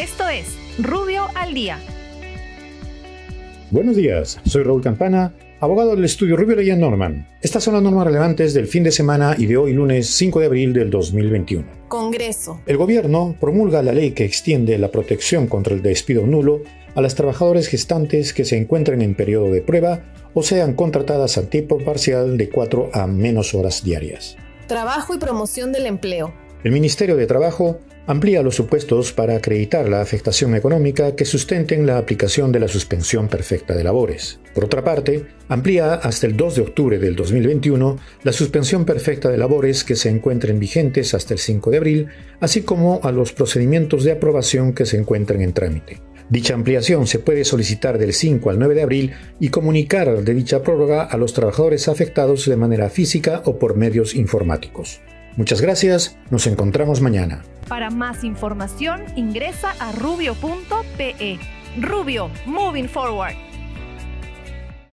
Esto es Rubio al Día. Buenos días, soy Raúl Campana, abogado del estudio Rubio Leyen Norman. Estas son las normas relevantes del fin de semana y de hoy lunes 5 de abril del 2021. Congreso. El gobierno promulga la ley que extiende la protección contra el despido nulo a las trabajadoras gestantes que se encuentren en periodo de prueba o sean contratadas a tiempo parcial de 4 a menos horas diarias. Trabajo y promoción del empleo. El Ministerio de Trabajo amplía los supuestos para acreditar la afectación económica que sustenten la aplicación de la suspensión perfecta de labores. Por otra parte, amplía hasta el 2 de octubre del 2021 la suspensión perfecta de labores que se encuentren vigentes hasta el 5 de abril, así como a los procedimientos de aprobación que se encuentren en trámite. Dicha ampliación se puede solicitar del 5 al 9 de abril y comunicar de dicha prórroga a los trabajadores afectados de manera física o por medios informáticos. Muchas gracias, nos encontramos mañana. Para más información ingresa a rubio.pe. Rubio, moving forward.